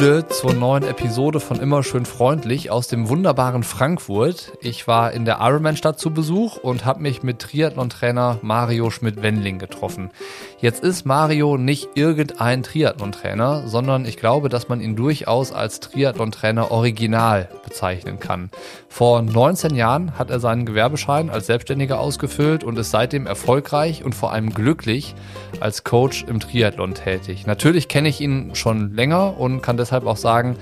Bude zur neuen Episode von Immer schön freundlich aus dem wunderbaren Frankfurt. Ich war in der Ironman-Stadt zu Besuch und habe mich mit Triathlon-Trainer Mario Schmidt-Wendling getroffen. Jetzt ist Mario nicht irgendein Triathlon-Trainer, sondern ich glaube, dass man ihn durchaus als Triathlon-Trainer original bezeichnen kann. Vor 19 Jahren hat er seinen Gewerbeschein als Selbstständiger ausgefüllt und ist seitdem erfolgreich und vor allem glücklich als Coach im Triathlon tätig. Natürlich kenne ich ihn schon länger und kann deshalb auch sagen,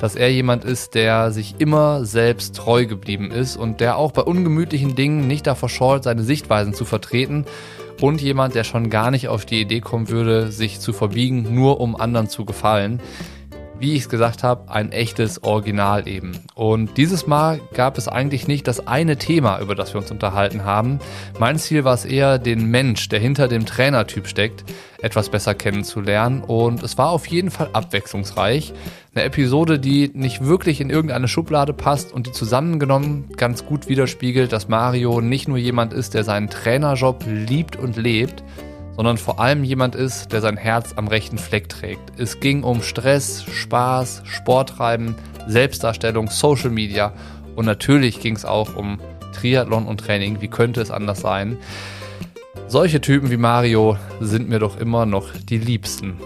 dass er jemand ist, der sich immer selbst treu geblieben ist und der auch bei ungemütlichen Dingen nicht davor scheut, seine Sichtweisen zu vertreten und jemand, der schon gar nicht auf die Idee kommen würde, sich zu verbiegen, nur um anderen zu gefallen wie ich es gesagt habe, ein echtes Original eben. Und dieses Mal gab es eigentlich nicht das eine Thema, über das wir uns unterhalten haben. Mein Ziel war es eher, den Mensch, der hinter dem Trainertyp steckt, etwas besser kennenzulernen. Und es war auf jeden Fall abwechslungsreich. Eine Episode, die nicht wirklich in irgendeine Schublade passt und die zusammengenommen ganz gut widerspiegelt, dass Mario nicht nur jemand ist, der seinen Trainerjob liebt und lebt, sondern vor allem jemand ist, der sein Herz am rechten Fleck trägt. Es ging um Stress, Spaß, Sporttreiben, Selbstdarstellung, Social Media und natürlich ging es auch um Triathlon und Training. Wie könnte es anders sein? Solche Typen wie Mario sind mir doch immer noch die liebsten.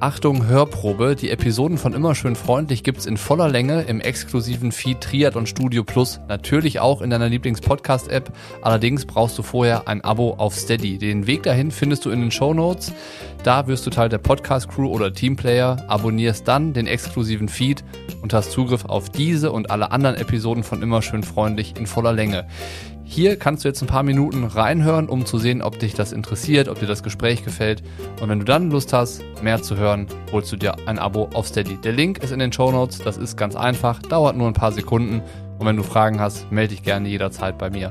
Achtung, Hörprobe. Die Episoden von Immer schön freundlich gibt's in voller Länge im exklusiven Feed Triathlon Studio Plus. Natürlich auch in deiner Lieblings-Podcast-App. Allerdings brauchst du vorher ein Abo auf Steady. Den Weg dahin findest du in den Show Notes. Da wirst du Teil der Podcast-Crew oder Teamplayer, abonnierst dann den exklusiven Feed und hast Zugriff auf diese und alle anderen Episoden von Immer schön freundlich in voller Länge. Hier kannst du jetzt ein paar Minuten reinhören, um zu sehen, ob dich das interessiert, ob dir das Gespräch gefällt. Und wenn du dann Lust hast, mehr zu hören, holst du dir ein Abo auf Steady. Der Link ist in den Show Notes. Das ist ganz einfach, dauert nur ein paar Sekunden. Und wenn du Fragen hast, melde dich gerne jederzeit bei mir.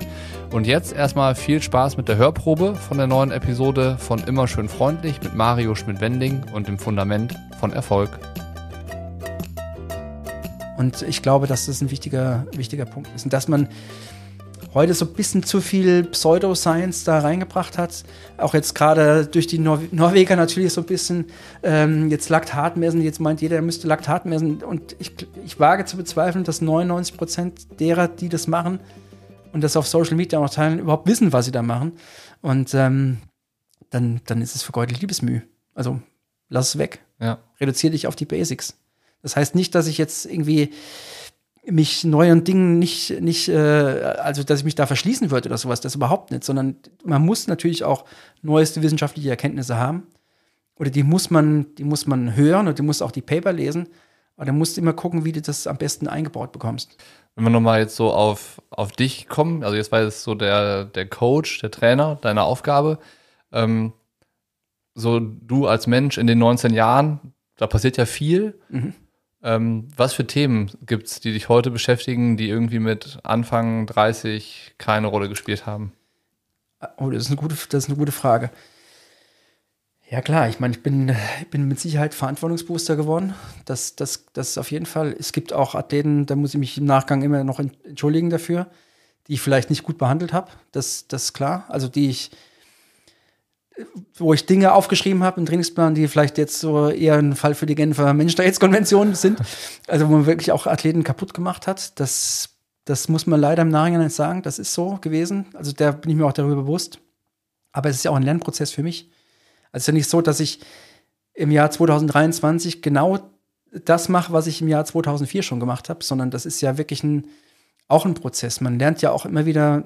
Und jetzt erstmal viel Spaß mit der Hörprobe von der neuen Episode von Immer schön freundlich mit Mario Schmidt-Wending und dem Fundament von Erfolg. Und ich glaube, dass das ein wichtiger, wichtiger Punkt ist. Und dass man heute so ein bisschen zu viel Pseudoscience da reingebracht hat. Auch jetzt gerade durch die Nor Norweger natürlich so ein bisschen ähm, jetzt Laktat messen. Jetzt meint jeder, er müsste Laktat messen. Und ich, ich wage zu bezweifeln, dass 99 Prozent derer, die das machen und das auf Social Media auch teilen, überhaupt wissen, was sie da machen. Und ähm, dann, dann ist es vergeudelte Liebesmüh. Also lass es weg. Ja. Reduziere dich auf die Basics. Das heißt nicht, dass ich jetzt irgendwie mich neuen Dingen nicht, nicht, äh, also dass ich mich da verschließen würde oder sowas, das überhaupt nicht, sondern man muss natürlich auch neueste wissenschaftliche Erkenntnisse haben. Oder die muss man, die muss man hören und du musst auch die Paper lesen. Aber dann musst du immer gucken, wie du das am besten eingebaut bekommst. Wenn wir nochmal jetzt so auf, auf dich kommen, also jetzt war es so der, der Coach, der Trainer, deine Aufgabe. Ähm, so du als Mensch in den 19 Jahren, da passiert ja viel. Mhm. Ähm, was für Themen gibt es, die dich heute beschäftigen, die irgendwie mit Anfang 30 keine Rolle gespielt haben? Oh, das ist eine gute, das ist eine gute Frage. Ja klar, ich meine, ich bin, ich bin mit Sicherheit verantwortungsbewusster geworden. Das, das, das ist auf jeden Fall. Es gibt auch Athleten, da muss ich mich im Nachgang immer noch entschuldigen dafür, die ich vielleicht nicht gut behandelt habe. Das, das ist klar. Also die ich, wo ich Dinge aufgeschrieben habe im Trainingsplan, die vielleicht jetzt so eher ein Fall für die Genfer Menschenrechtskonvention sind. Also wo man wirklich auch Athleten kaputt gemacht hat. Das, das muss man leider im Nachhinein sagen. Das ist so gewesen. Also da bin ich mir auch darüber bewusst. Aber es ist ja auch ein Lernprozess für mich. Also es ist ja nicht so, dass ich im Jahr 2023 genau das mache, was ich im Jahr 2004 schon gemacht habe, sondern das ist ja wirklich ein, auch ein Prozess. Man lernt ja auch immer wieder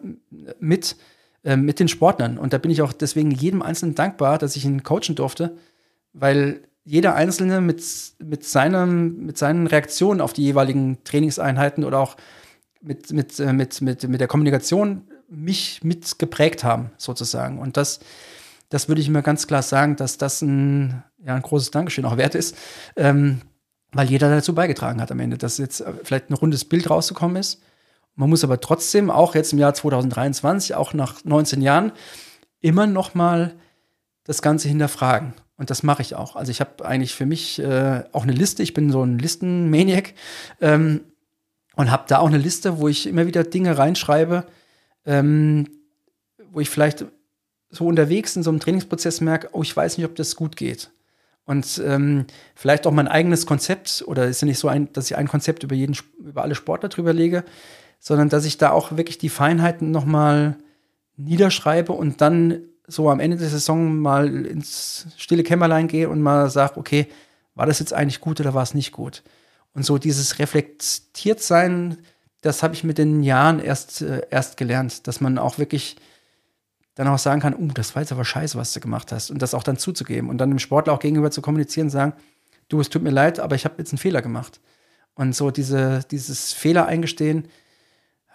mit, äh, mit den Sportlern. Und da bin ich auch deswegen jedem Einzelnen dankbar, dass ich ihn coachen durfte, weil jeder Einzelne mit, mit, seinem, mit seinen Reaktionen auf die jeweiligen Trainingseinheiten oder auch mit, mit, äh, mit, mit, mit der Kommunikation mich mit geprägt haben, sozusagen. Und das, das würde ich mir ganz klar sagen, dass das ein, ja, ein großes Dankeschön auch wert ist, ähm, weil jeder dazu beigetragen hat am Ende, dass jetzt vielleicht ein rundes Bild rausgekommen ist man muss aber trotzdem auch jetzt im Jahr 2023, auch nach 19 Jahren, immer noch mal das Ganze hinterfragen. Und das mache ich auch. Also ich habe eigentlich für mich äh, auch eine Liste. Ich bin so ein Listenmaniac ähm, und habe da auch eine Liste, wo ich immer wieder Dinge reinschreibe, ähm, wo ich vielleicht so unterwegs in so einem Trainingsprozess merke, oh, ich weiß nicht, ob das gut geht. Und ähm, vielleicht auch mein eigenes Konzept, oder ist ja nicht so, ein, dass ich ein Konzept über, jeden, über alle Sportler drüber lege, sondern dass ich da auch wirklich die Feinheiten nochmal niederschreibe und dann so am Ende der Saison mal ins stille Kämmerlein gehe und mal sage, okay, war das jetzt eigentlich gut oder war es nicht gut? Und so dieses reflektiert sein, das habe ich mit den Jahren erst, äh, erst gelernt, dass man auch wirklich dann auch sagen kann, uh, das war jetzt aber scheiße, was du gemacht hast. Und das auch dann zuzugeben und dann dem Sportler auch gegenüber zu kommunizieren und sagen, du, es tut mir leid, aber ich habe jetzt einen Fehler gemacht. Und so diese, dieses Fehler eingestehen,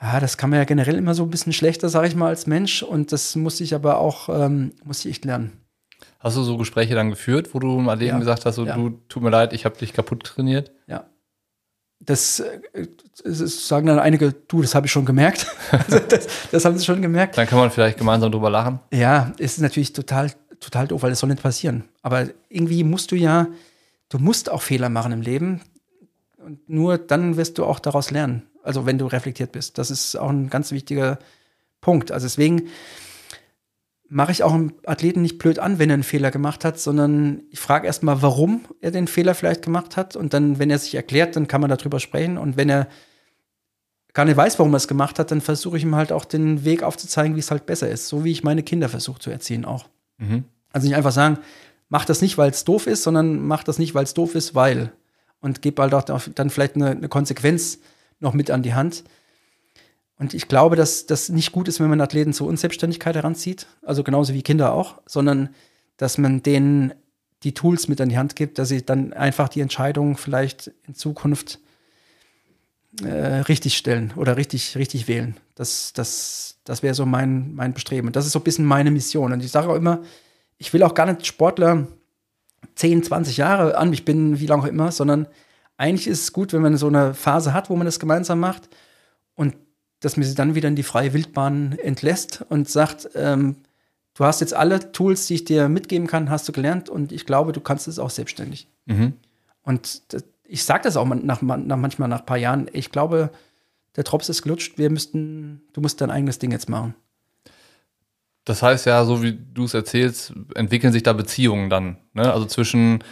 ja, das kann man ja generell immer so ein bisschen schlechter, sage ich mal, als Mensch. Und das muss ich aber auch, ähm, muss ich echt lernen. Hast du so Gespräche dann geführt, wo du mal eben ja. gesagt hast, so, ja. du, tut mir leid, ich habe dich kaputt trainiert? Ja. Das, das, äh, sagen dann einige, du, das habe ich schon gemerkt. also das, das, haben sie schon gemerkt. Dann kann man vielleicht gemeinsam drüber lachen. Ja, ist natürlich total, total doof, weil das soll nicht passieren. Aber irgendwie musst du ja, du musst auch Fehler machen im Leben. Und nur dann wirst du auch daraus lernen. Also wenn du reflektiert bist. Das ist auch ein ganz wichtiger Punkt. Also deswegen mache ich auch einen Athleten nicht blöd an, wenn er einen Fehler gemacht hat, sondern ich frage erstmal, warum er den Fehler vielleicht gemacht hat. Und dann, wenn er sich erklärt, dann kann man darüber sprechen. Und wenn er gar nicht weiß, warum er es gemacht hat, dann versuche ich ihm halt auch den Weg aufzuzeigen, wie es halt besser ist. So wie ich meine Kinder versuche zu erziehen auch. Mhm. Also nicht einfach sagen, mach das nicht, weil es doof ist, sondern mach das nicht, weil es doof ist, weil. Und gib halt auch dann vielleicht eine, eine Konsequenz noch mit an die Hand. Und ich glaube, dass das nicht gut ist, wenn man Athleten zur Unselbstständigkeit heranzieht, also genauso wie Kinder auch, sondern dass man denen die Tools mit an die Hand gibt, dass sie dann einfach die Entscheidung vielleicht in Zukunft äh, richtig stellen oder richtig, richtig wählen. Das, das, das wäre so mein, mein Bestreben. Und das ist so ein bisschen meine Mission. Und ich sage auch immer, ich will auch gar nicht Sportler 10, 20 Jahre an mich binden, wie lange auch immer, sondern eigentlich ist es gut, wenn man so eine Phase hat, wo man das gemeinsam macht und dass man sie dann wieder in die freie Wildbahn entlässt und sagt, ähm, du hast jetzt alle Tools, die ich dir mitgeben kann, hast du gelernt und ich glaube, du kannst es auch selbstständig. Mhm. Und das, ich sage das auch nach, nach, manchmal nach ein paar Jahren, ich glaube, der Drops ist gelutscht, wir müssten, du musst dein eigenes Ding jetzt machen. Das heißt ja, so wie du es erzählst, entwickeln sich da Beziehungen dann. Ne? Also zwischen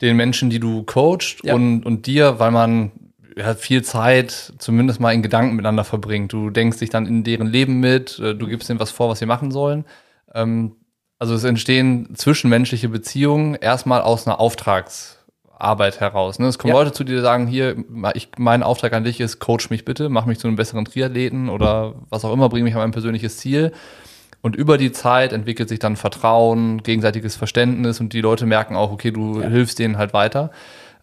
den Menschen, die du coachst ja. und, und dir, weil man ja, viel Zeit zumindest mal in Gedanken miteinander verbringt. Du denkst dich dann in deren Leben mit, äh, du gibst ihnen was vor, was sie machen sollen. Ähm, also es entstehen zwischenmenschliche Beziehungen erstmal aus einer Auftragsarbeit heraus. Ne? Es kommen ja. Leute zu dir, die sagen, hier, ich, mein Auftrag an dich ist, coach mich bitte, mach mich zu einem besseren Triathleten oder was auch immer, bring mich an mein persönliches Ziel. Und über die Zeit entwickelt sich dann Vertrauen, gegenseitiges Verständnis und die Leute merken auch, okay, du ja. hilfst denen halt weiter.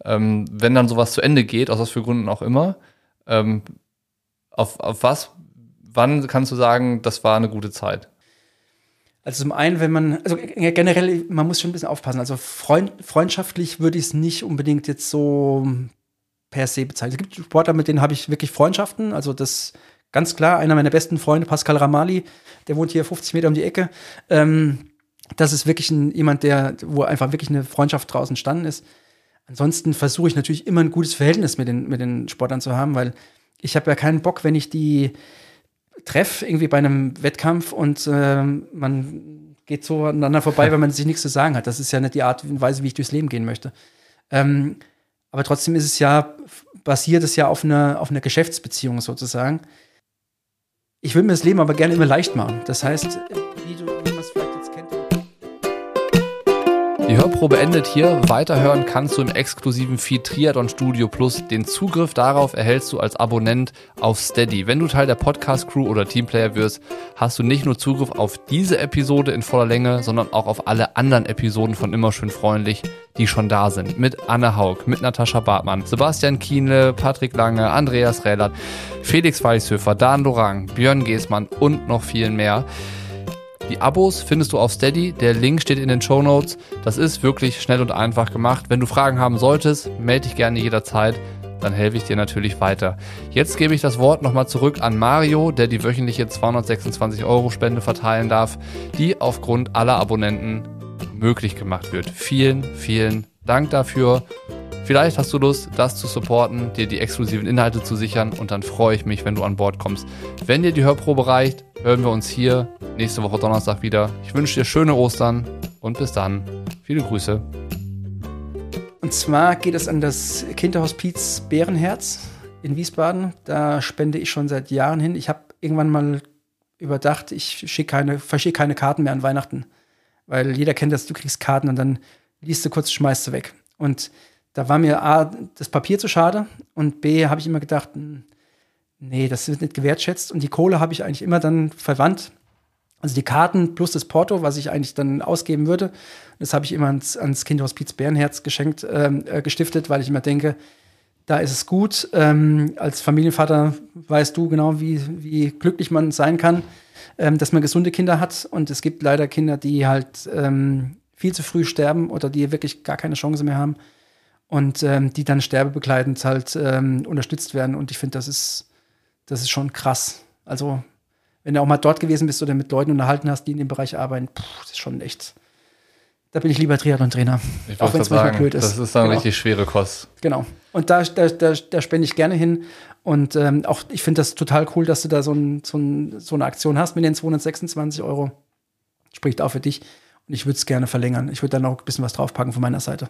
Ähm, wenn dann sowas zu Ende geht, aus was für Gründen auch immer, ähm, auf, auf was, wann kannst du sagen, das war eine gute Zeit? Also zum einen, wenn man, also generell, man muss schon ein bisschen aufpassen. Also freund, freundschaftlich würde ich es nicht unbedingt jetzt so per se bezeichnen. Es gibt Sportler, mit denen habe ich wirklich Freundschaften. Also das ganz klar, einer meiner besten Freunde, Pascal Ramali, der wohnt hier 50 Meter um die Ecke. Ähm, das ist wirklich ein, jemand, der, wo einfach wirklich eine Freundschaft draußen entstanden ist. Ansonsten versuche ich natürlich immer ein gutes Verhältnis mit den, mit den Sportlern zu haben, weil ich habe ja keinen Bock, wenn ich die treffe, irgendwie bei einem Wettkampf und äh, man geht so aneinander vorbei, weil man sich nichts zu sagen hat. Das ist ja nicht die Art und Weise, wie ich durchs Leben gehen möchte. Ähm, aber trotzdem ist es ja, basiert es ja auf einer, auf einer Geschäftsbeziehung sozusagen. Ich will mir das Leben aber gerne immer leicht machen. Das heißt, Hörprobe endet hier. Weiterhören kannst du im exklusiven Feed Triathlon Studio Plus. Den Zugriff darauf erhältst du als Abonnent auf Steady. Wenn du Teil der Podcast-Crew oder Teamplayer wirst, hast du nicht nur Zugriff auf diese Episode in voller Länge, sondern auch auf alle anderen Episoden von Immer schön freundlich, die schon da sind. Mit Anne Haug, mit Natascha Bartmann, Sebastian Kienle, Patrick Lange, Andreas Rählert, Felix Weißhöfer, Dan Lorang, Björn Geßmann und noch vielen mehr. Die Abos findest du auf Steady. Der Link steht in den Show Notes. Das ist wirklich schnell und einfach gemacht. Wenn du Fragen haben solltest, melde dich gerne jederzeit. Dann helfe ich dir natürlich weiter. Jetzt gebe ich das Wort nochmal zurück an Mario, der die wöchentliche 226 Euro Spende verteilen darf, die aufgrund aller Abonnenten möglich gemacht wird. Vielen, vielen Dank dafür. Vielleicht hast du Lust, das zu supporten, dir die exklusiven Inhalte zu sichern und dann freue ich mich, wenn du an Bord kommst. Wenn dir die Hörprobe reicht, hören wir uns hier nächste Woche Donnerstag wieder. Ich wünsche dir schöne Ostern und bis dann. Viele Grüße. Und zwar geht es an das Kinderhospiz Bärenherz in Wiesbaden. Da spende ich schon seit Jahren hin. Ich habe irgendwann mal überdacht, ich schicke keine, verschicke keine Karten mehr an Weihnachten. Weil jeder kennt das, du kriegst Karten und dann liest du kurz, schmeißt du weg. Und da war mir A, das Papier zu schade und B, habe ich immer gedacht, hm, nee, das wird nicht gewertschätzt. Und die Kohle habe ich eigentlich immer dann verwandt. Also die Karten plus das Porto, was ich eigentlich dann ausgeben würde, das habe ich immer ans, ans Kinderhospiz Bärenherz geschenkt, ähm, äh, gestiftet, weil ich immer denke, da ist es gut. Ähm, als Familienvater weißt du genau, wie, wie glücklich man sein kann, ähm, dass man gesunde Kinder hat. Und es gibt leider Kinder, die halt ähm, viel zu früh sterben oder die wirklich gar keine Chance mehr haben und ähm, die dann sterbebegleitend halt ähm, unterstützt werden. Und ich finde, das ist, das ist schon krass. Also, wenn du auch mal dort gewesen bist oder mit Leuten unterhalten hast, die in dem Bereich arbeiten, pff, das ist schon echt. Da bin ich lieber Triathlon-Trainer. Auch wenn es manchmal blöd ist. Das ist dann genau. richtig schwere Kost. Genau. Und da, da, da, da spende ich gerne hin. Und ähm, auch ich finde das total cool, dass du da so, ein, so, ein, so eine Aktion hast mit den 226 Euro. Spricht auch für dich. Und ich würde es gerne verlängern. Ich würde dann auch ein bisschen was draufpacken von meiner Seite.